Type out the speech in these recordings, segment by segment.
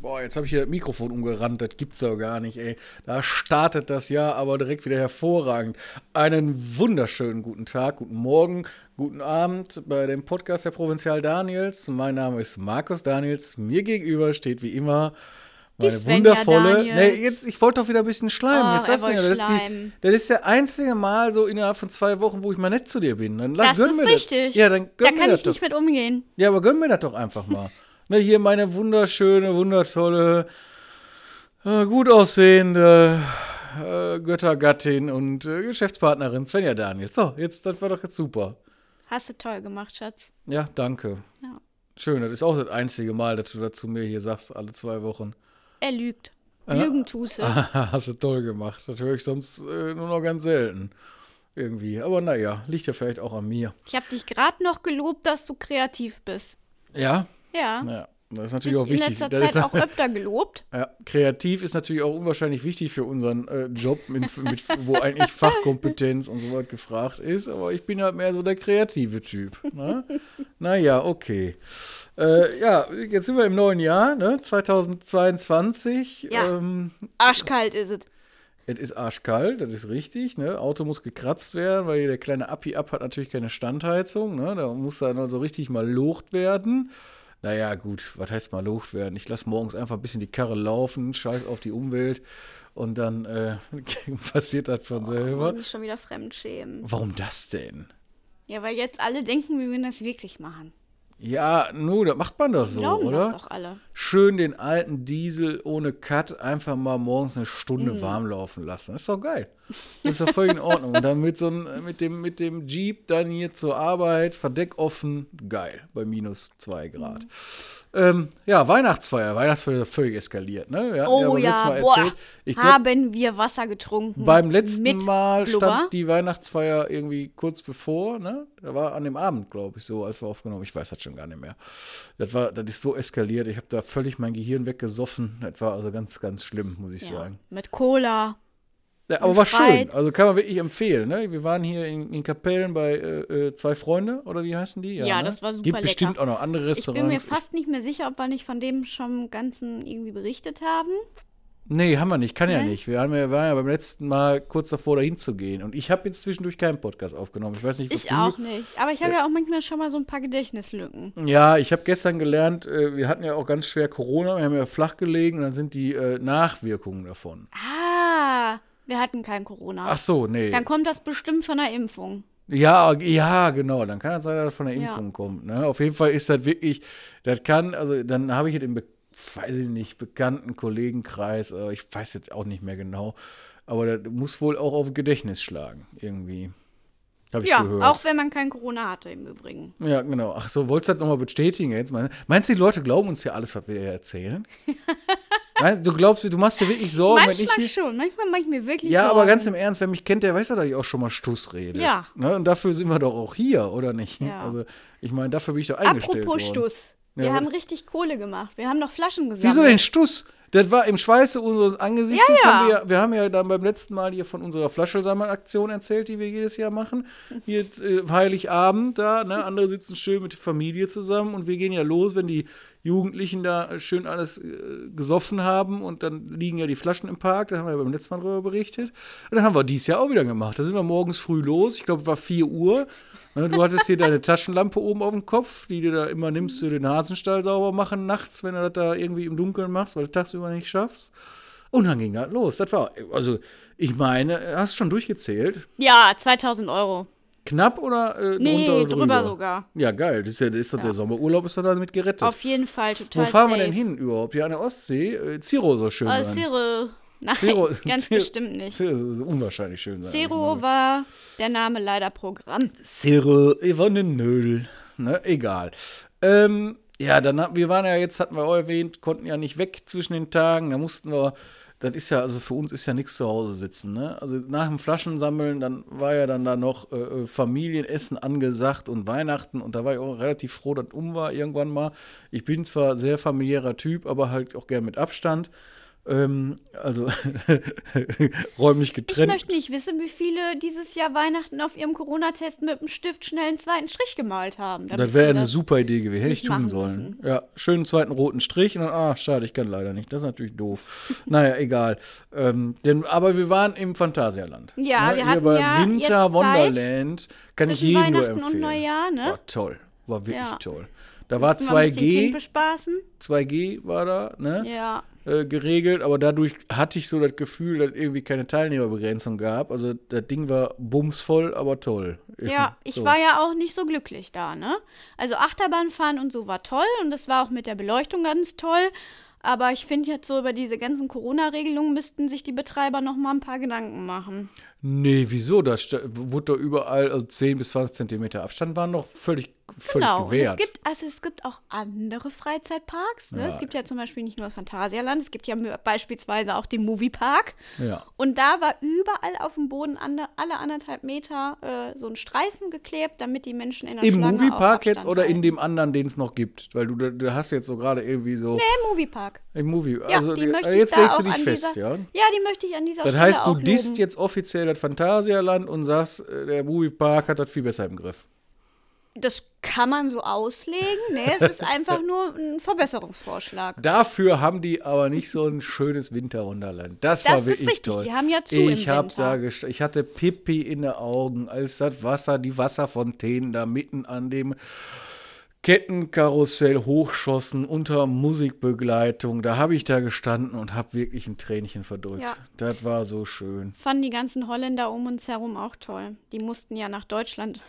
Boah, jetzt habe ich hier das Mikrofon umgerannt, das gibt's doch gar nicht, ey. Da startet das Jahr aber direkt wieder hervorragend. Einen wunderschönen guten Tag, guten Morgen, guten Abend bei dem Podcast der Provinzial Daniels. Mein Name ist Markus Daniels. Mir gegenüber steht wie immer meine wundervolle. Daniels. Nee, jetzt, ich wollte doch wieder ein bisschen schleimen. Oh, jetzt ja, wollte das, ist die, das ist der einzige Mal so innerhalb von zwei Wochen, wo ich mal nett zu dir bin. Dann Das gönn ist mir richtig. Das. Ja, dann Da gönn mir kann das ich doch. nicht mit umgehen. Ja, aber gönn mir das doch einfach mal. ne, hier meine wunderschöne, wundertolle, äh, gut aussehende äh, Göttergattin und äh, Geschäftspartnerin Svenja Daniels. So, jetzt, das war doch jetzt super. Hast du toll gemacht, Schatz. Ja, danke. Ja. Schön, das ist auch das einzige Mal, dass du dazu mir hier sagst, alle zwei Wochen. Er lügt. Lügen tust du. Hast du toll gemacht. Das höre ich sonst äh, nur noch ganz selten. Irgendwie. Aber naja, liegt ja vielleicht auch an mir. Ich habe dich gerade noch gelobt, dass du kreativ bist. Ja? Ja. Ja. Das ist natürlich auch in wichtig. letzter Das Zeit ist, auch öfter gelobt. Ja, kreativ ist natürlich auch unwahrscheinlich wichtig für unseren äh, Job, mit, mit, wo eigentlich Fachkompetenz und so was gefragt ist. Aber ich bin halt mehr so der kreative Typ. Ne? naja, okay. Äh, ja, jetzt sind wir im neuen Jahr, ne? 2022. Ja. Ähm, Arschkalt ist es. es ist arschkalt, das ist richtig. Ne? Auto muss gekratzt werden, weil der kleine Appi-Up hat natürlich keine Standheizung. Ne? Da muss dann so richtig mal locht werden. Naja, gut, was heißt mal locht werden? Ich lasse morgens einfach ein bisschen die Karre laufen, scheiß auf die Umwelt und dann äh, passiert das von Ich selber. mich schon wieder fremdschämen. Warum das denn? Ja, weil jetzt alle denken, wir würden das wirklich machen. Ja, nu, das macht man doch so, Glauben oder? das doch alle. Schön den alten Diesel ohne Cut einfach mal morgens eine Stunde Mhm. warm laufen lassen. Das ist doch geil. Das ist doch völlig in Ordnung. Und dann mit so einem, mit dem, mit dem Jeep dann hier zur Arbeit, Verdeck offen, geil, bei minus zwei Grad. Ähm, ja, Weihnachtsfeier. Weihnachtsfeier ist völlig eskaliert, ne? Wir Oh ja, Mal boah. erzählt. Ich glaub, Haben wir Wasser getrunken. beim letzten Mal Blubber? stand die Weihnachtsfeier irgendwie kurz bevor, ne? Da war an dem Abend, glaube ich, so, als wir aufgenommen. Ich weiß das schon gar nicht mehr. Das war, das ist so eskaliert. Ich habe da völlig mein Gehirn weggesoffen. Das war also ganz, ganz schlimm, muss ich Ja, sagen. mit Cola. Ja, aber war schön. Also kann man wirklich empfehlen. Ne? Wir waren hier in, in Kapellen bei äh, äh, zwei Freunde oder wie heißen die? Ja, ne? das war super Gibt lecker. bestimmt auch noch andere Ich bin mir Restaurants. fast nicht mehr sicher, ob wir nicht von dem schon im Ganzen irgendwie berichtet haben. Nee, haben wir nicht, kann ja nicht. Wir haben ja, waren ja beim letzten Mal kurz davor, dahin zu gehen. Und ich habe jetzt zwischendurch keinen Podcast aufgenommen. Ich weiß nicht, was Ich du auch nicht. Aber ich habe ja auch manchmal schon mal so ein paar Gedächtnislücken. Ja, ich habe gestern gelernt, äh, wir hatten ja auch ganz schwer Corona, wir haben ja flach gelegen und dann sind die äh, Nachwirkungen davon. Ah, wir hatten kein Corona. Ach so, nee. Dann kommt das bestimmt von der Impfung. Ja, ja, genau. Dann kann es sein, dass das von der Ja. Impfung kommt. Ne? Auf jeden Fall ist das wirklich, das kann, also dann habe ich es im, Be weiß ich nicht, bekannten Kollegenkreis, äh, ich weiß jetzt auch nicht mehr genau, aber das muss wohl auch auf Gedächtnis schlagen, irgendwie. Habe ich Ja, gehört. auch wenn man kein Corona hatte im Übrigen. Ja, genau. Ach so, wolltest du das nochmal bestätigen jetzt? Meinst du, die Leute glauben uns ja alles, was wir erzählen? Du glaubst, du machst dir wirklich Sorgen, wenn ich Manchmal schon, manchmal mache ich mir wirklich Ja, Sorgen. aber ganz im Ernst, wer mich kennt, der weiß ja, dass ich auch schon mal Stuss rede. Ja. Ne? Und dafür sind wir doch auch hier, oder nicht? Ja. Also, ich meine, dafür bin ich doch eingestellt Apropos worden. Stuss. Wir Ja, haben richtig Kohle gemacht. Wir haben doch Flaschen gesammelt. Wieso denn Stuss? Das war im Schweiße unseres Angesichts. Ja, ja. Haben wir, wir haben ja dann beim letzten Mal hier von unserer Flaschelsammelaktion erzählt, die wir jedes Jahr machen. Hier äh, Heiligabend da, ne? Andere sitzen schön mit der Familie zusammen und wir gehen ja los, wenn die Jugendlichen da schön alles äh, gesoffen haben und dann liegen ja die Flaschen im Park, da haben wir ja beim letzten Mal drüber berichtet. Und dann haben wir dies Jahr auch wieder gemacht. Da sind wir morgens früh los, ich glaube, es war 4 Uhr. Ne, Du hattest hier deine Taschenlampe oben auf dem Kopf, die du da immer nimmst für den Hasenstall sauber machen nachts, wenn du das da irgendwie im Dunkeln machst, weil du tagsüber nicht schaffst. Und dann ging das los. Das war, also, ich meine, hast du schon durchgezählt? Ja, 2000 Euro. Knapp oder äh, Nee, drunter oder drüber, drüber sogar. Ja, geil. Das ist ja, das ist doch der Ja. Sommerurlaub, ist doch damit gerettet. Auf jeden Fall total Wo fahren wir safe. denn hin überhaupt? Ja, an der Ostsee? Äh, Zero soll schön Äh, sein. Zero. Nein, Zero- ganz Zero- bestimmt nicht. Zero soll unwahrscheinlich schön sein. Zero war der Name leider Programm. Zero, Yvonne Null. Ne, egal. Ähm, ja, dann wir waren ja jetzt, hatten wir auch erwähnt, konnten ja nicht weg zwischen den Tagen. Da mussten wir, das ist ja, also für uns ist ja nichts zu Hause sitzen. Ne? Also nach dem Flaschensammeln, dann war ja dann da noch äh, äh, Familienessen angesagt und Weihnachten. Und da war ich auch relativ froh, dass um war irgendwann mal. Ich bin zwar sehr familiärer Typ, aber halt auch gern mit Abstand. Ähm, also räumlich Ich getrennt. möchte nicht wissen, wie viele dieses Jahr Weihnachten auf ihrem Corona-Test mit dem Stift schnell einen zweiten Strich gemalt haben. Das wäre eine das- super Idee gewesen. Hätte ich tun sollen. müssen. Ja, schönen zweiten roten Strich und dann, ah, schade, ich kann leider nicht. Das ist natürlich doof. naja, egal. Ähm, denn, aber wir waren im Phantasialand. Ja, wir Hier hatten ja Winter jetzt Zeit Wonderland. Kann ich jedem nur Weihnachten und empfehlen. Neujahr, ne? War toll. War wirklich Ja. toll. Da war wir bisschen Kind 2G, bespaßen. 2G war da, ne? Ja. Äh, geregelt, aber dadurch hatte ich so das Gefühl, dass irgendwie keine Teilnehmerbegrenzung gab. Also das Ding war bumsvoll, aber toll. Ja, ich So. war ja auch nicht so glücklich da, ne? Also Achterbahnfahren und so war toll und das war auch mit der Beleuchtung ganz toll. Aber ich finde jetzt so über diese ganzen Corona-Regelungen müssten sich die Betreiber noch mal ein paar Gedanken machen. Nee, wieso? Da wurde doch überall, also 10 bis 20 Zentimeter Abstand waren doch völlig, völlig Genau. Und es gewährt. gibt, also es gibt auch andere Freizeitparks. Ne? Ja. Es gibt ja zum Beispiel nicht nur das Phantasialand, es gibt ja beispielsweise auch den Moviepark. ja. Und da war überall auf dem Boden ande, alle anderthalb Meter äh, so ein Streifen geklebt, damit die Menschen in der Im Schlange Moviepark jetzt oder in halten. dem anderen, den es noch gibt? Weil du, du hast jetzt so gerade irgendwie so Im Moviepark. im Movie. Ja, also die möchte äh, jetzt legst du dich fest, dieser, ja? Ja, die möchte ich an dieser Das Stelle heißt, du disst jetzt offiziell das Phantasialand und sagst, äh, der Moviepark hat das viel besser im Griff. Das kann man so auslegen. Nee, es ist einfach nur ein Verbesserungsvorschlag. Dafür haben die aber nicht so ein schönes Winterwunderland. Das, Das war ist wirklich richtig, toll. die haben ja zu ich im da ich hatte Pipi in den Augen, als das Wasser, die Wasserfontänen da mitten an dem Kettenkarussell hochschossen unter Musikbegleitung. Da habe ich da gestanden und habe wirklich ein Tränchen verdrückt. Ja. Das war so schön. Fanden die ganzen Holländer um uns herum auch toll. Die mussten ja nach Deutschland.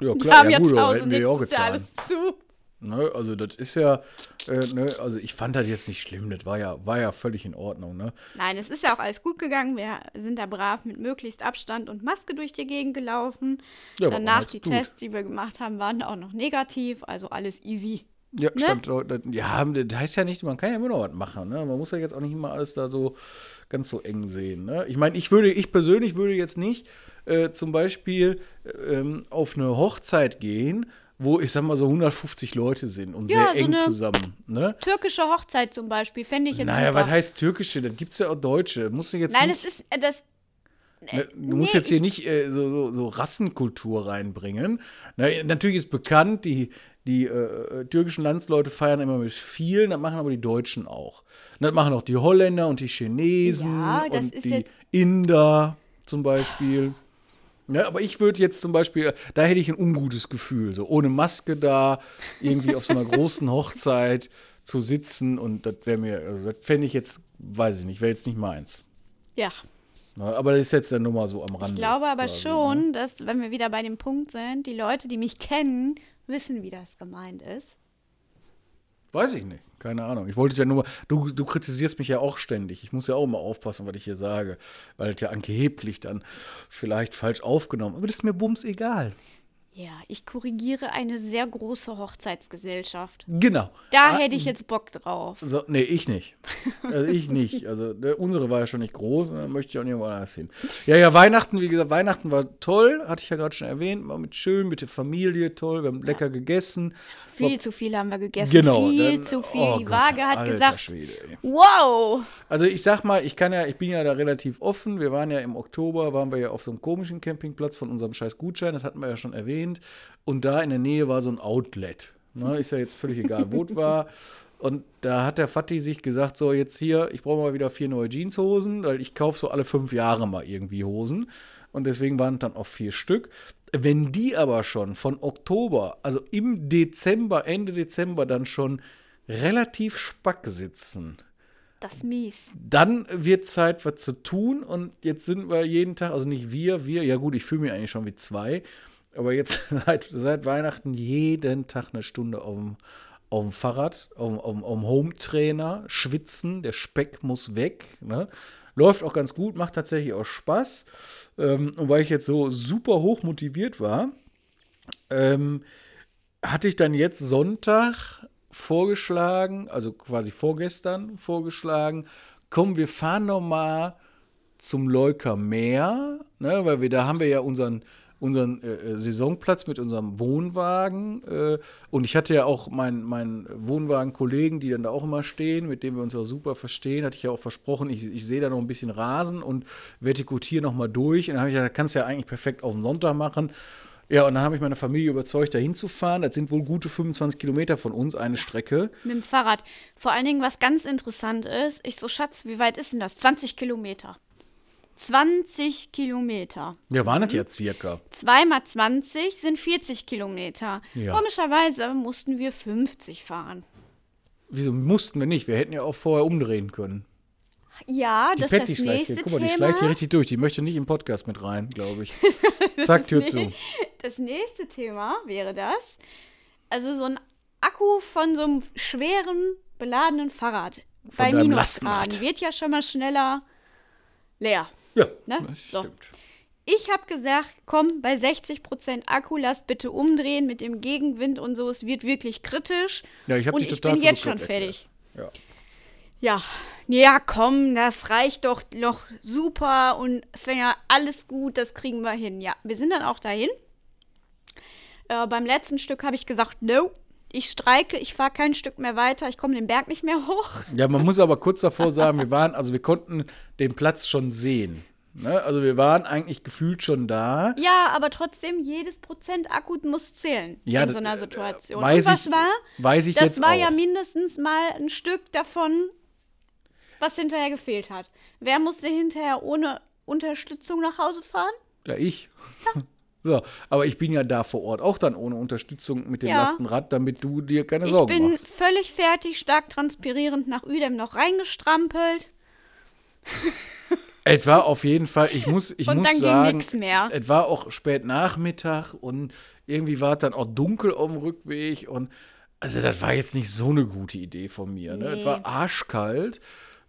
Ja, klar, haben ja, gut, aber hätten wir ja auch getan. alles zu. Ne, also das ist ja, äh, ne, also ich fand das jetzt nicht schlimm, das war ja, war ja völlig in Ordnung, ne? Nein, es ist ja auch alles gut gegangen. Wir sind da brav mit möglichst Abstand und Maske durch die Gegend gelaufen. Ja, Danach die gut. Tests, die wir gemacht haben, waren auch noch negativ. Also alles easy. Ja, Ne? stand, dort- das- ja, das heißt ja nicht, man kann ja immer noch was machen, ne? Man muss ja jetzt auch nicht immer alles da so ganz so eng sehen, ne? Ich meine, ich würde, ich persönlich würde jetzt nicht äh, zum Beispiel ähm, auf eine Hochzeit gehen, wo ich sag mal so 150 Leute sind und Ja, sehr so eng eine- zusammen, ne? Türkische Hochzeit zum Beispiel, fände ich jetzt Naja, super. was heißt türkische? Das gibt's ja auch deutsche. Musst du jetzt Nein, nicht, das ist, äh, das, Ne, Du musst nee, jetzt hier nicht äh, so, so, so Rassenkultur reinbringen. Na, natürlich ist bekannt, die, die äh, türkischen Landsleute feiern immer mit vielen, das machen aber die Deutschen auch. Und das machen auch die Holländer und die Chinesen Ja, und die Inder zum Beispiel. Ja, aber ich würde jetzt zum Beispiel, da hätte ich ein ungutes Gefühl, so ohne Maske da, irgendwie auf so einer großen Hochzeit zu sitzen und das wäre mir, also das fände ich jetzt, weiß ich nicht, wäre jetzt nicht meins. ja. Ja, aber das ist jetzt ja nur mal so am Rande. Ich glaube aber quasi, schon, Ne? dass, wenn wir wieder bei dem Punkt sind, die Leute, die mich kennen, wissen, wie das gemeint ist. Weiß ich nicht. Keine Ahnung. Ich wollte ja nur. Du, du kritisierst mich ja auch ständig. Ich muss ja auch immer aufpassen, was ich hier sage. Weil es ja angeblich dann vielleicht falsch aufgenommen. Aber das ist mir bums egal. Ja, ich korrigiere eine sehr große Hochzeitsgesellschaft. Genau. Da Ah, hätte ich jetzt Bock drauf. So, nee, ich nicht. Also ich nicht. Also der, unsere war ja schon nicht groß und dann möchte ich auch nicht woanders hin. Ja, ja, Weihnachten, wie gesagt, Weihnachten war toll, hatte ich ja gerade schon erwähnt. War mit schön, mit der Familie toll, wir haben lecker gegessen. Viel zu viel haben wir gegessen. Genau. Viel dann- zu viel. oh die Gott, Waage hat alter gesagt, Schwede, wow. Also ich sag mal, ich kann ja, ich bin ja da relativ offen. Wir waren ja im Oktober, waren wir ja auf so einem komischen Campingplatz von unserem scheiß Gutschein, das hatten wir ja schon erwähnt. Und da in der Nähe war so ein Outlet. Ne, ist ja jetzt völlig egal, wo es war. Und da hat der Fatih sich gesagt, so jetzt hier, ich brauche mal wieder vier neue Jeanshosen, weil ich kaufe so alle fünf Jahre mal irgendwie Hosen. Und deswegen waren es dann auch vier Stück. Wenn die aber schon von Oktober, also im Dezember, Ende Dezember dann schon relativ spack sitzen, Das ist mies. dann wird Zeit, was zu tun. Und jetzt sind wir jeden Tag, also nicht wir, wir, ja gut, ich fühle mich eigentlich schon wie zwei, aber jetzt seit, seit Weihnachten jeden Tag eine Stunde auf dem, auf dem Fahrrad, auf, dem- auf, auf dem Home-Trainer, schwitzen, der Speck muss weg. Ne? Läuft auch ganz gut, macht tatsächlich auch Spaß. Ähm, und weil ich jetzt so super hoch motiviert war, ähm, hatte ich dann jetzt Sonntag vorgeschlagen, also quasi vorgestern vorgeschlagen, komm, wir fahren noch mal zum Leuker Meer, ne, weil wir da haben wir ja unseren unseren äh, äh, Saisonplatz mit unserem Wohnwagen. Äh, und ich hatte ja auch meinen mein Wohnwagen-Kollegen, die dann da auch immer stehen, mit dem wir uns auch super verstehen, hatte ich ja auch versprochen, ich, ich sehe da noch ein bisschen Rasen und vertikutiere noch mal durch. Und dann habe ich gesagt, kannst du ja eigentlich perfekt auf den Sonntag machen. Ja, und dann habe ich meine Familie überzeugt, da hinzufahren. Das sind wohl gute 25 Kilometer von uns, eine Strecke. Mit dem Fahrrad. Vor allen Dingen, was ganz interessant ist, ich so, Schatz, wie weit ist denn das? 20 Kilometer. 20 Kilometer. Ja, waren das ja circa. 2 mal 20 sind 40 Kilometer. Ja. Komischerweise mussten wir 50 fahren. Wieso mussten wir nicht? Wir hätten ja auch vorher umdrehen können. Ja, Die das ist Patty das schleicht nächste. Guck mal, die Thema. schleicht hier richtig durch. Die möchte nicht im Podcast mit rein, glaube ich. Zack, Tür zu. Das nächste Thema wäre das. Also so ein Akku von so einem schweren, beladenen Fahrrad bei deinem Minusgraden wird ja schon mal schneller leer. Ja, Ne? das So. stimmt. Ich habe gesagt, komm, bei 60% Akku lasst bitte umdrehen mit dem Gegenwind und so. Es wird wirklich kritisch. Ja, ich habe dich ich total bin für jetzt schon fertig. erklärt. Ja. Ja, komm, das reicht doch noch super und Svenja, alles gut, das kriegen wir hin. Ja, wir sind dann auch dahin. Äh, beim letzten Stück habe ich gesagt, no, ich streike, ich fahre kein Stück mehr weiter, ich komme den Berg nicht mehr hoch. Ja. ja, man muss aber kurz davor sagen, wir waren, also wir konnten den Platz schon sehen. Ne? Also wir waren eigentlich gefühlt schon da. Ja, aber trotzdem, jedes Prozent Akku muss zählen Ja, in so einer Situation. weiß und was ich- war? weiß ich das jetzt war ja auch. mindestens mal ein Stück davon, was hinterher gefehlt hat. Wer musste hinterher ohne Unterstützung nach Hause fahren? Ja, ich. So, aber ich bin ja da vor Ort auch dann ohne Unterstützung mit dem Ja. Lastenrad, damit du dir keine Ich Sorgen bin machst. völlig fertig, stark transpirierend nach Udem noch reingestrampelt. Es war auf jeden Fall, ich muss, ich Und muss dann ging sagen, es war auch spät Nachmittag und irgendwie war es dann auch dunkel auf dem Rückweg und also das war jetzt nicht so eine gute Idee von mir. Ne? Es Nee. war arschkalt.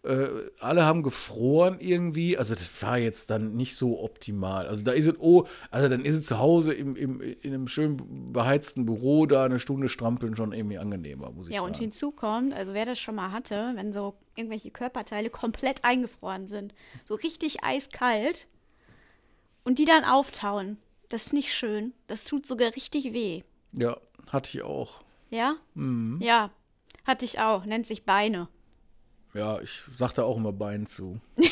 Äh, alle haben gefroren irgendwie. Also das war jetzt dann nicht so optimal. Also da ist es, oh, also dann ist es zu Hause im, im, in einem schön beheizten Büro da eine Stunde strampeln schon irgendwie angenehmer, muss ich Ja, und sagen. hinzu kommt, also wer das schon mal hatte, wenn so irgendwelche Körperteile komplett eingefroren sind, so richtig eiskalt und die dann auftauen, das ist nicht schön. Das tut sogar richtig weh. Ja, hatte ich auch. Ja? Mhm. Ja, hatte ich auch. Nennt sich Beine. Ja, ich sagte auch immer Bein zu.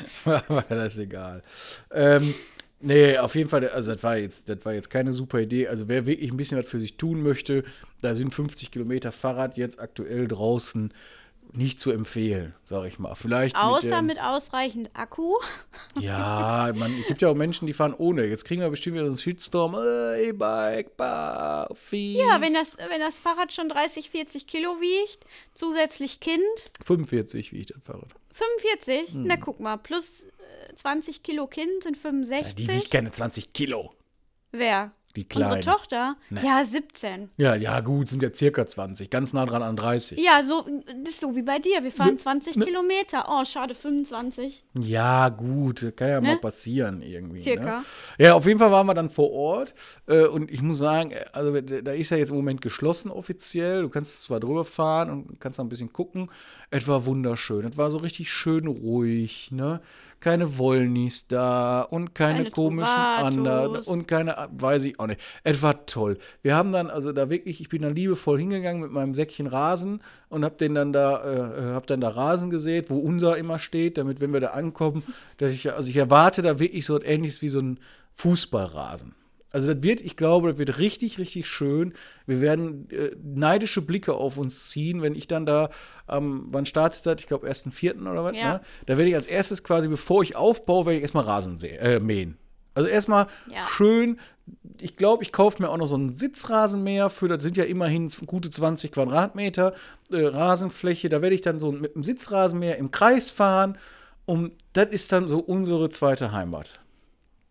Aber das ist egal. Ähm, nee, auf jeden Fall, also das war jetzt, das war jetzt keine super Idee. Also wer wirklich ein bisschen was für sich tun möchte, da sind 50 Kilometer Fahrrad jetzt aktuell draußen nicht zu empfehlen, sag ich mal. Vielleicht Außer mit, mit ausreichend Akku. Ja, man, es gibt ja auch Menschen, die fahren ohne. Jetzt kriegen wir bestimmt wieder so einen Shitstorm. Äh, E-Bike, bah, fies. Ja, wenn das, wenn das Fahrrad schon 30, 40 Kilo wiegt, zusätzlich Kind, 45 wie ich das Fahrrad. 45. Hm. Na, guck mal, plus äh, 20 Kilo Kind sind 65. Die wiegt keine 20 Kilo. Wer? Die Unsere kleine. Tochter? Nee. Ja, 17. Ja, ja, gut, sind ja circa 20. Ganz nah dran an 30. Ja, so, das ist so wie bei dir. Wir fahren 20 ne. Kilometer. Oh, schade, 25. Ja, gut, kann ja Ne? mal passieren irgendwie. Circa. Ne? Ja, auf jeden Fall waren wir dann vor Ort äh, und ich muss sagen, äh, also da ist ja jetzt im Moment geschlossen offiziell. Du kannst zwar drüber fahren und kannst noch ein bisschen gucken. Es war wunderschön. Es war so richtig schön ruhig, ne? Keine Wollnis da und keine, Keine komischen anderen und keine, weiß ich auch nicht. Es war toll. Wir haben dann, also da wirklich, ich bin dann liebevoll hingegangen mit meinem Säckchen Rasen und hab den dann da, äh, hab dann da Rasen gesät, wo unser immer steht, damit, wenn wir da ankommen, dass ich, also ich erwarte da wirklich so etwas ähnliches wie so ein Fußballrasen. Also das wird, ich glaube, das wird richtig, richtig schön. Wir werden äh, neidische Blicke auf uns ziehen, wenn ich dann da, ähm, wann startet das? Ich glaube, 1.4. oder was? Ja. Ne? Da werde ich als erstes quasi, bevor ich aufbaue, werde ich erstmal Rasen sehen, äh, mähen. Also erstmal Ja. schön. Ich glaube, ich kaufe mir auch noch so einen Sitzrasenmäher für, das sind ja immerhin gute 20 Quadratmeter äh, Rasenfläche. Da werde ich dann so mit einem Sitzrasenmäher im Kreis fahren. Und das ist dann so unsere zweite Heimat.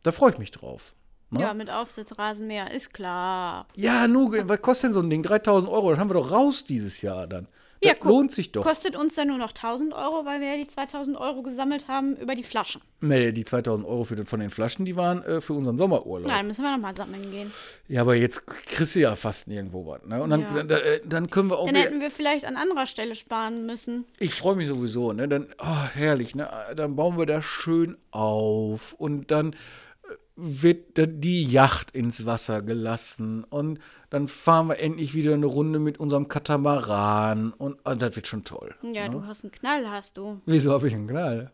Da freue ich mich drauf. Ne? Ja, mit Aufsitzrasenmäher, ist klar. Ja, nur, was kostet denn so ein Ding? 3000 Euro, das haben wir doch raus dieses Jahr dann. Ja, das guck, lohnt sich doch. Kostet uns dann nur noch 1000 Euro, weil wir ja die 2000 Euro gesammelt haben über die Flaschen. Nee, die 2000 Euro für, von den Flaschen, die waren äh, für unseren Sommerurlaub. Nein, müssen wir nochmal sammeln gehen. Ja, aber jetzt kriegst du ja fast nirgendwo was. Ne? Und dann, Ja. dann, dann, dann können wir auch Dann hätten wir vielleicht an anderer Stelle sparen müssen. Ich freue mich sowieso, ne? Dann, oh, herrlich, ne? Dann bauen wir das schön auf und dann äh, wird die Yacht ins Wasser gelassen und dann fahren wir endlich wieder eine Runde mit unserem Katamaran und, und das wird schon toll. Ja, ne? du hast einen Knall, hast du. Wieso habe ich einen Knall?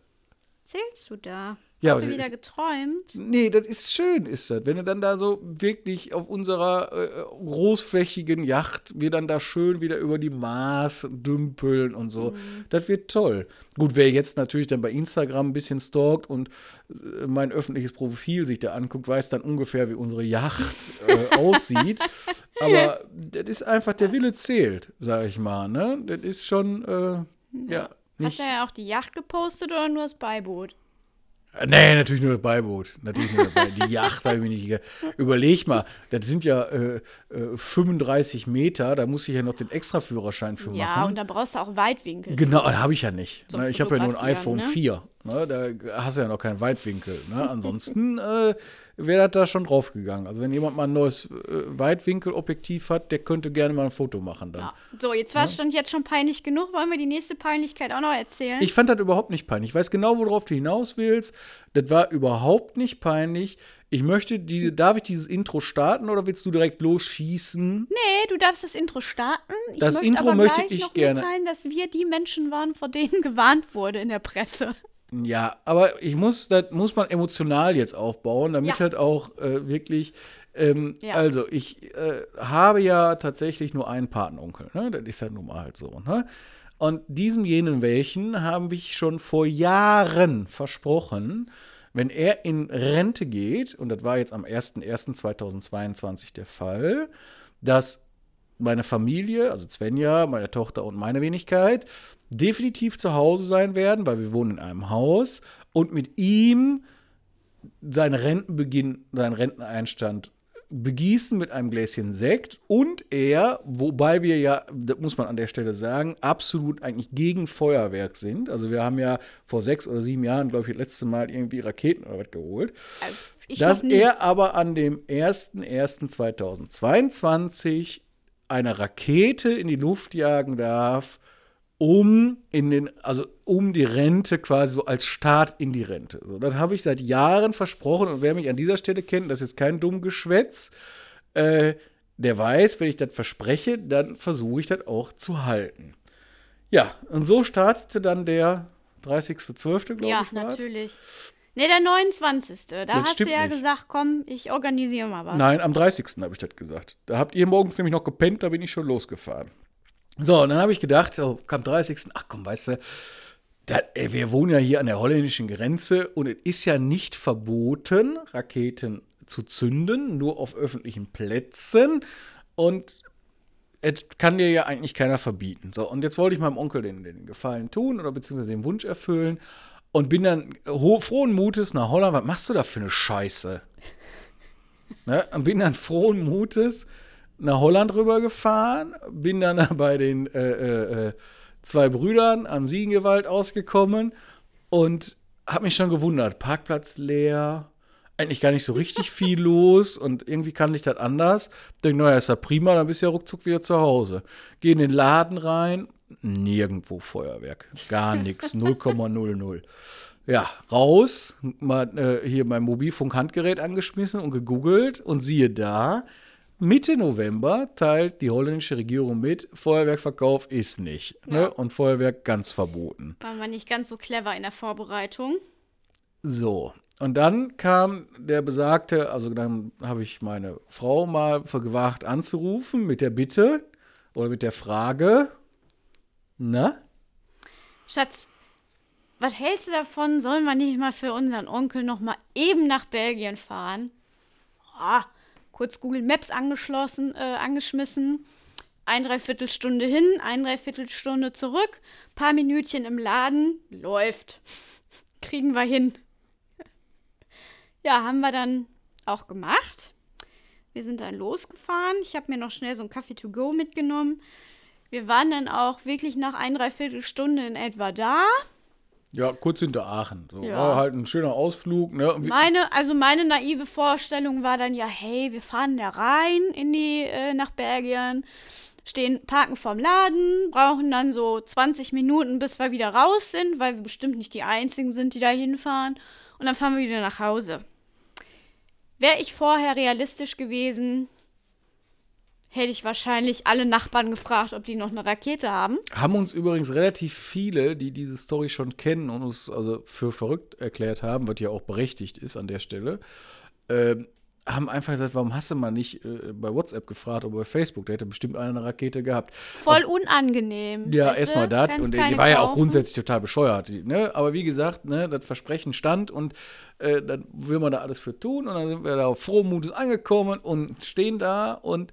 Zählst du da? Ja, Hast du wieder geträumt? Nee, das ist schön, ist das. Wenn du dann da so wirklich auf unserer äh, großflächigen Yacht, wir dann da schön wieder über die Maas dümpeln und so. Das wird toll. Gut, wer jetzt natürlich dann bei Instagram ein bisschen stalkt und äh, mein öffentliches Profil sich da anguckt, weiß dann ungefähr, wie unsere Yacht äh, aussieht. Aber das ist einfach, der Wille zählt, sag ich mal. Ne? Das ist schon, äh, ja. Hast Nicht, du ja auch die Yacht gepostet oder nur das Beiboot? Nee, natürlich nur das Beiboot. Natürlich nur das Beiboot. Die Yacht habe ich mir nicht. Überleg mal, das sind ja äh, äh, 35 Meter, da muss ich ja noch den Extraführerschein für Ja, machen. und da brauchst du auch Weitwinkel. Genau, habe ich ja nicht. Zum Ne, ich habe ja nur ein iPhone ne? 4. Ne, da hast du ja noch keinen Weitwinkel. Ne? Ansonsten äh, wäre das da schon draufgegangen. Also wenn jemand mal ein neues äh, Weitwinkelobjektiv hat, der könnte gerne mal ein Foto machen dann. Ja. So, jetzt war es stand jetzt schon peinlich genug. Wollen wir die nächste Peinlichkeit auch noch erzählen? Ich fand das überhaupt nicht peinlich. Ich weiß genau, worauf du hinaus willst. Das war überhaupt nicht peinlich. Ich möchte diese, darf ich dieses Intro starten oder willst du direkt losschießen? nee, du darfst das Intro starten. Ich Das möchte Intro aber möchte ich noch gerne. mitteilen, dass wir die Menschen waren, vor denen gewarnt wurde in der Presse. Ja, aber ich muss, das muss man emotional jetzt aufbauen, damit Ja. halt auch äh, wirklich. Ähm, Ja. Also, ich äh, habe ja tatsächlich nur einen Patenonkel. Ne? Das ist ja nun mal halt so. Ne? Und diesem jenen welchen haben ich schon vor Jahren versprochen, wenn er in Rente geht, und das war jetzt am 01.01.2022 der Fall, dass meine Familie, also Svenja, meine Tochter und meine Wenigkeit, definitiv zu Hause sein werden, weil wir wohnen in einem Haus und mit ihm seinen Rentenbeginn, seinen Renteneinstand begießen mit einem Gläschen Sekt und er, wobei wir ja, das muss man an der Stelle sagen, absolut eigentlich gegen Feuerwerk sind. Also wir haben ja vor sechs oder sieben Jahren, glaube ich, das letzte Mal irgendwie Raketen oder was geholt. Also, ich dass er aber an dem 01.01.2022 eine Rakete in die Luft jagen darf, um in den, also um die Rente quasi so als Start in die Rente. So, das habe ich seit Jahren versprochen und wer mich an dieser Stelle kennt, das ist kein dumm Geschwätz, äh, der weiß, wenn ich das verspreche, dann versuche ich das auch zu halten. Ja, und so startete dann der 30.12., glaube Ja, ich. es. natürlich. Nee, der 29. Da Das hast du ja nicht. gesagt, komm, ich organisiere mal was. Nein, am 30. habe ich das gesagt. Da habt ihr morgens nämlich noch gepennt, da bin ich schon losgefahren. So, und dann habe ich gedacht, oh, am 30. Ach komm, weißt du, da, ey, wir wohnen ja hier an der holländischen Grenze und es ist ja nicht verboten, Raketen zu zünden, nur auf öffentlichen Plätzen. Und es kann dir ja eigentlich keiner verbieten. So, und jetzt wollte ich meinem Onkel den, den Gefallen tun oder beziehungsweise den Wunsch erfüllen und bin dann frohen Mutes nach Holland. Was machst du da für eine Scheiße? Ne? Und bin dann frohen Mutes nach Holland rübergefahren, bin dann bei den äh, äh, äh, zwei Brüdern am Siegengewalt ausgekommen und habe mich schon gewundert. Parkplatz leer, eigentlich gar nicht so richtig viel los und irgendwie kann ich das anders. Denke, naja, ist ja prima, dann bist du ja ruckzuck wieder zu Hause. Geh in den Laden rein, nirgendwo Feuerwerk, gar nichts, 0,00. Ja, raus, mal äh, hier mein Mobilfunk-Handgerät angeschmissen und gegoogelt und siehe da, Mitte November teilt die holländische Regierung mit, Feuerwerkverkauf ist nicht. Ne? Ja. Und Feuerwerk ganz verboten. Waren wir nicht ganz so clever in der Vorbereitung. So, und dann kam der besagte, also dann habe ich meine Frau mal gewagt anzurufen mit der Bitte oder mit der Frage, na? Schatz, was hältst du davon? Sollen wir nicht mal für unseren Onkel noch mal eben nach Belgien fahren? Ah, kurz Google Maps angeschlossen, äh, angeschmissen. Ein Dreiviertelstunde hin, ein Dreiviertelstunde zurück, paar Minütchen im Laden, läuft. Kriegen wir hin. Ja, haben wir dann auch gemacht. Wir sind dann losgefahren. Ich habe mir noch schnell so ein Kaffee to go mitgenommen. Wir waren dann auch wirklich nach ein Dreiviertelstunde in etwa da. Ja, kurz hinter Aachen. So, Ja. war halt ein schöner Ausflug. Ne? Meine, also meine naive Vorstellung war dann ja, hey, wir fahren da rein in die, äh, nach Belgien, stehen, parken vorm Laden, brauchen dann so 20 Minuten, bis wir wieder raus sind, weil wir bestimmt nicht die einzigen sind, die da hinfahren. Und dann fahren wir wieder nach Hause. wäre ich vorher realistisch gewesen, hätte ich wahrscheinlich alle Nachbarn gefragt, ob die noch eine Rakete haben. Haben uns übrigens relativ viele, die diese Story schon kennen und uns also für verrückt erklärt haben, was ja auch berechtigt ist an der Stelle, äh, haben einfach gesagt, warum hast du mal nicht äh, bei WhatsApp gefragt oder bei Facebook? Der hätte bestimmt eine Rakete gehabt. Voll Auf, unangenehm. Ja, erstmal das. Und die war ja auch grundsätzlich total bescheuert. Ne? Aber wie gesagt, ne, das Versprechen stand und äh, dann will man da alles für tun. Und dann sind wir da auf frohem Mutes angekommen und stehen da und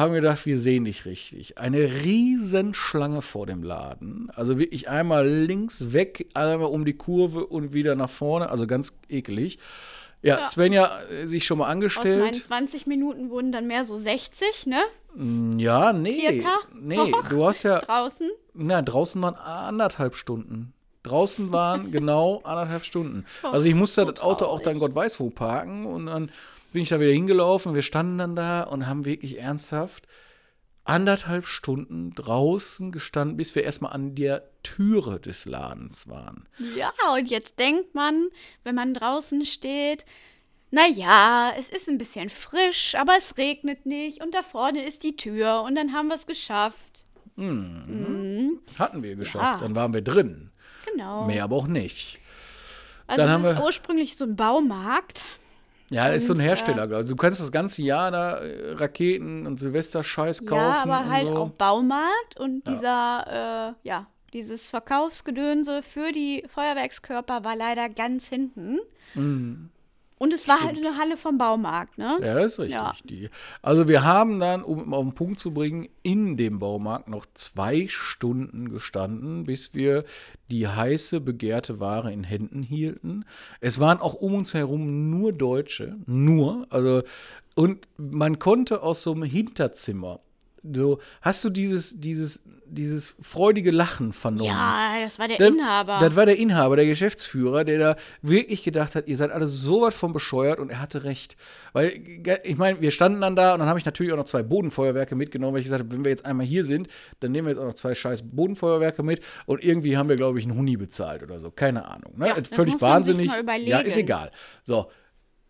haben gedacht, wir sehen dich richtig. Eine Riesenschlange vor dem Laden. Also wirklich einmal links weg, einmal um die Kurve und wieder nach vorne. Also ganz ekelig. Ja, ja. Svenja äh, sich schon mal angestellt. Aus meinen 20 Minuten wurden dann mehr so 60, ne? Mm, ja, nee. Circa? Nee, du hast ja. Draußen? Na, draußen waren anderthalb Stunden. Draußen waren genau anderthalb Stunden. also ich musste so das Auto auch dann Gott weiß wo parken und dann bin ich da wieder hingelaufen. Wir standen dann da und haben wirklich ernsthaft anderthalb Stunden draußen gestanden, bis wir erstmal an der Türe des Ladens waren. Ja, und jetzt denkt man, wenn man draußen steht, naja, es ist ein bisschen frisch, aber es regnet nicht und da vorne ist die Tür und dann haben wir es geschafft. Mhm. Mhm. Hatten wir geschafft, ja. dann waren wir drin. Genau. Mehr aber auch nicht. Also dann es ist ursprünglich so ein Baumarkt. Ja, das ist so ein Hersteller. Äh, du kannst das ganze Jahr da äh, Raketen und Silvester-Scheiß kaufen. Ja, aber halt so. auch Baumarkt und ja. dieser, äh, ja, dieses Verkaufsgedönse für die Feuerwerkskörper war leider ganz hinten. Mhm. Und es war halt Stimmt. halt eine Halle vom Baumarkt, ne? Ja, das ist richtig. Ja. Die. Also wir haben dann, um auf den Punkt zu bringen, in dem Baumarkt noch zwei Stunden gestanden, bis wir die heiße, begehrte Ware in Händen hielten. Es waren auch um uns herum nur Deutsche, nur. Also, und man konnte aus so einem Hinterzimmer so, hast du dieses, dieses, dieses freudige Lachen vernommen? Ja, das war der, der, Inhaber. Das war der Inhaber, der Geschäftsführer, der da wirklich gedacht hat, ihr seid alle so was von bescheuert und er hatte recht. Weil, ich meine, wir standen dann da und dann habe ich natürlich auch noch zwei Bodenfeuerwerke mitgenommen, weil ich gesagt habe, wenn wir jetzt einmal hier sind, dann nehmen wir jetzt auch noch zwei scheiß Bodenfeuerwerke mit und irgendwie haben wir, glaube ich, einen Huni bezahlt oder so. Keine Ahnung. Ne? Ja, Völlig wahnsinnig. Ja, ist egal. So.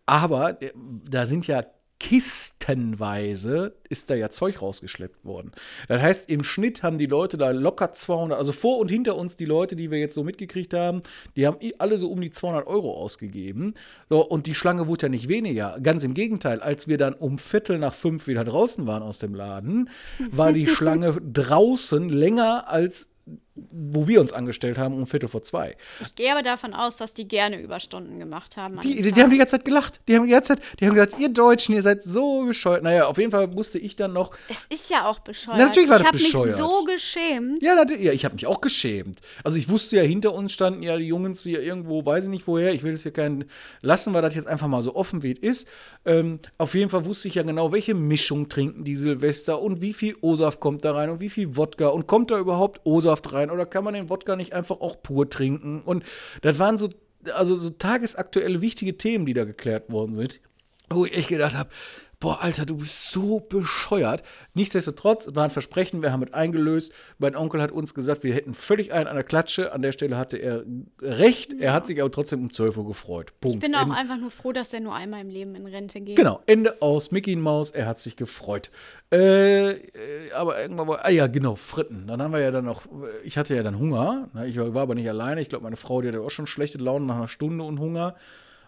Aber äh, da sind ja kistenweise ist da ja Zeug rausgeschleppt worden. Das heißt, im Schnitt haben die Leute da locker 200, also vor und hinter uns die Leute, die wir jetzt so mitgekriegt haben, die haben alle so um die 200 Euro ausgegeben. So, und die Schlange wurde ja nicht weniger. Ganz im Gegenteil, als wir dann um Viertel nach fünf wieder draußen waren aus dem Laden, war die Schlange draußen länger als wo wir uns angestellt haben, um Viertel vor zwei. Ich gehe aber davon aus, dass die gerne Überstunden gemacht haben. Die, die, die, haben die ganze Zeit gelacht. Die haben die ganze Zeit, die haben gesagt, ihr Deutschen, ihr seid so bescheuert. Naja, auf jeden Fall wusste ich dann noch. Es ist ja auch bescheuert. Na, natürlich war ich das bescheuert. Ich habe mich so geschämt. Ja, ja ich habe mich auch geschämt. Also ich wusste ja, hinter uns standen ja die Jungs hier irgendwo, weiß ich nicht woher. Ich will das hier keinen lassen, weil das jetzt einfach mal so offen wie es ist. Ähm, auf jeden Fall wusste ich ja genau, welche Mischung trinken die Silvester und wie viel O-Saft kommt da rein und wie viel Wodka und kommt da überhaupt O-Saft rein oder kann man den Wodka nicht einfach auch pur trinken? Und das waren so, also so tagesaktuelle wichtige Themen, die da geklärt worden sind, wo ich echt gedacht habe, boah, Alter, du bist so bescheuert. Nichtsdestotrotz war ein Versprechen, wir haben es eingelöst. Mein Onkel hat uns gesagt, wir hätten völlig einen an der Klatsche. An der Stelle hatte er recht. Er hat sich aber trotzdem um 12 Uhr gefreut. Punkt. Ich bin auch Ende. einfach nur froh, dass der nur einmal im Leben in Rente geht. Genau, Ende aus. Mickey Maus, er hat sich gefreut. Äh, äh, aber irgendwann war, ah ja, genau, Fritten. Dann haben wir ja dann noch, ich hatte ja dann Hunger. Ne? Ich war aber nicht alleine. Ich glaube, meine Frau, die hatte auch schon schlechte Laune nach einer Stunde und Hunger.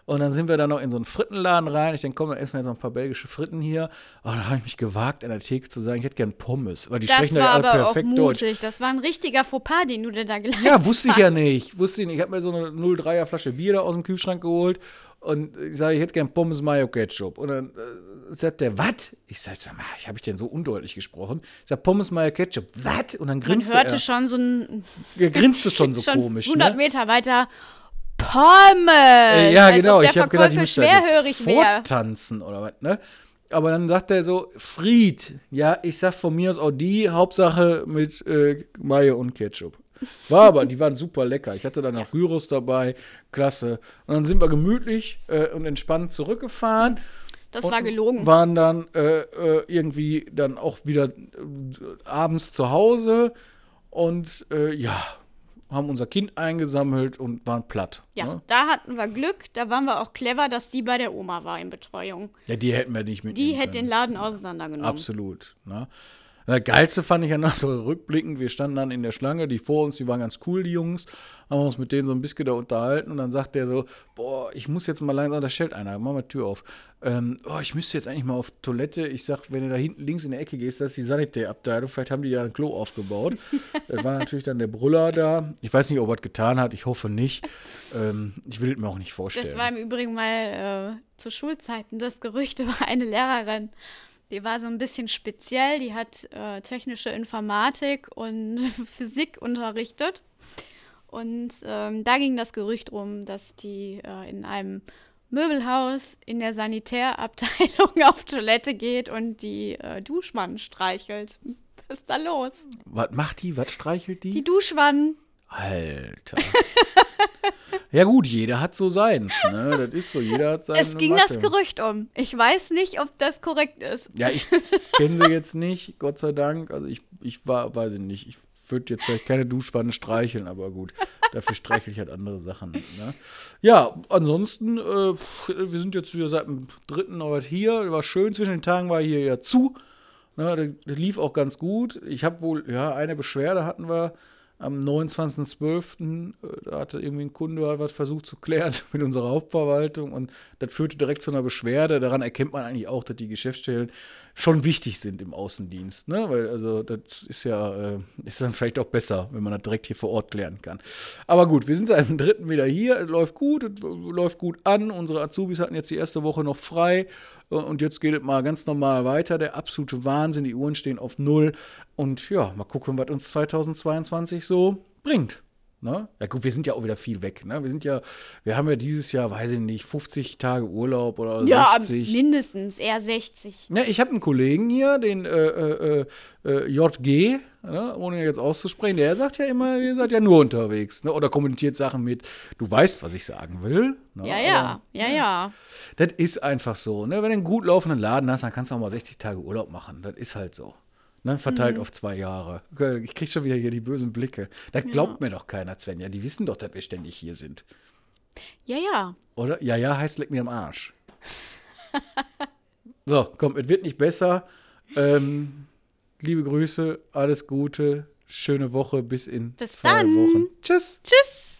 Und dann sind wir dann noch in so einen Frittenladen rein. Ich denke, komm, dann essen wir jetzt noch ein paar belgische Fritten hier. Und dann habe ich mich gewagt, an der Theke zu sagen, ich hätte gern Pommes. Weil die das sprechen ja alle aber perfekt auch mutig. Deutsch. Das war ein richtiger Fauxpas, den du dir da geleistet hast. Ja, wusste ich ja nicht. Wusste ich nicht. Ich habe mir so eine 03er Flasche Bier da aus dem Kühlschrank geholt. Und ich sage, ich hätte gern Pommes Mayo Ketchup. Und dann äh, sagt der, was? Ich sage, sag mal, ich habe ich denn so undeutlich gesprochen? Ich sage, Pommes Mayo Ketchup, was? Und dann grinste Man hörte er. schon so ein. Er grinste schon so schon komisch. 100 ne? Meter weiter. Pommes. Äh, ja, genau. Ich habe gedacht, ich muss schwerhörig vortanzen oder was, ne? Aber dann sagt er so, Fried. Ja, ich sag von mir aus auch die, Hauptsache mit äh, Mayo und Ketchup. War aber, die waren super lecker. Ich hatte dann noch Gyros dabei, klasse. Und dann sind wir gemütlich äh, und entspannt zurückgefahren. Das war gelogen. Waren dann äh, äh, irgendwie dann auch wieder äh, abends zu Hause und ja, haben unser Kind eingesammelt und waren platt. Ja, Ne? da hatten wir Glück. Da waren wir auch clever, dass die bei der Oma war in Betreuung. Ja, die hätten wir nicht mitnehmen Die hätte den. Laden auseinandergenommen. Absolut. Ne? Das Geilste fand ich ja noch so rückblickend, wir standen dann in der Schlange, die vor uns, die waren ganz cool, die Jungs, haben uns mit denen so ein bisschen da unterhalten und dann sagt der so, boah, ich muss jetzt mal langsam, da stellt einer, mach mal die Tür auf. Ähm, oh, ich müsste jetzt eigentlich mal auf Toilette. Ich sag, wenn du da hinten links in der Ecke gehst, das ist die Sanitärabteilung, vielleicht haben die ja ein Klo aufgebaut. das war natürlich dann der Brüller da. Ich weiß nicht, ob er es getan hat, ich hoffe nicht. Ähm, ich will es mir auch nicht vorstellen. Das war im Übrigen mal äh, zu Schulzeiten das Gerücht über eine Lehrerin. Die war so ein bisschen speziell. Die hat äh, technische Informatik und Physik unterrichtet. Und ähm, da ging das Gerücht rum, dass die äh, in einem Möbelhaus in der Sanitärabteilung auf Toilette geht und die äh, Duschwannen streichelt. Was ist da los? was macht die? Was streichelt die? Die Duschwannen. Alter. ja gut, jeder hat so seins, ne? Das ist so, jeder hat seine Es ging Macke. das Gerücht um. Ich weiß nicht, ob das korrekt ist. Ja, ich kenne sie jetzt nicht, Gott sei Dank. Also ich, ich war, weiß ich nicht, ich würde jetzt vielleicht keine Duschwanne streicheln, aber gut, dafür streichle ich halt andere Sachen. Ne? Ja, ansonsten, äh, wir sind jetzt wieder seit dem dritten Ort hier. War schön, zwischen den Tagen war hier ja zu. Ne, das, das lief auch ganz gut. Ich habe wohl, ja, eine Beschwerde hatten wir am 29.12. äh, hatte irgendwie ein Kunde halt was versucht zu klären mit unserer Hauptverwaltung und das führte direkt zu einer Beschwerde. Daran erkennt man eigentlich auch, dass die Geschäftsstellen schon wichtig sind im Außendienst. Ne? Weil, also, das ist ja, äh, ist dann vielleicht auch besser, wenn man das direkt hier vor Ort klären kann. Aber gut, wir sind seit dem dritten wieder hier. Es läuft gut, es läuft gut an. Unsere Azubis hatten jetzt die erste Woche noch frei. Äh, Und jetzt geht es mal ganz normal weiter. Der absolute Wahnsinn. Die Uhren stehen auf Null. Und ja, mal gucken, was uns 2022 so bringt. Ne? Ja gut, wir sind ja auch wieder viel weg. Ne? Wir sind ja, wir haben ja dieses Jahr, weiß ich nicht, 50 Tage Urlaub oder Ja, 60. mindestens, eher 60. Ja, ich habe einen Kollegen hier, den äh, äh, äh, JG, ne, ohne jetzt auszusprechen, der sagt ja immer, ihr seid ja nur unterwegs, ne, oder kommentiert Sachen mit, du weißt, was ich sagen will. Ne, Ja, ja, aber ja, ja. Das ist einfach so, ne, wenn du einen gut laufenden Laden hast, dann kannst du auch mal 60 Tage Urlaub machen, das ist halt so. Ne, verteilt auf zwei Jahre. Ich krieg schon wieder hier die bösen Blicke. Das glaubt mir doch keiner, Svenja. Die wissen doch, dass wir ständig hier sind. Ja, ja. Oder? Ja, ja, heißt leck mir am Arsch. so, komm, es wird nicht besser. Ähm, liebe Grüße, alles Gute, schöne Woche bis in Bis zwei dann. Wochen. Tschüss. Tschüss.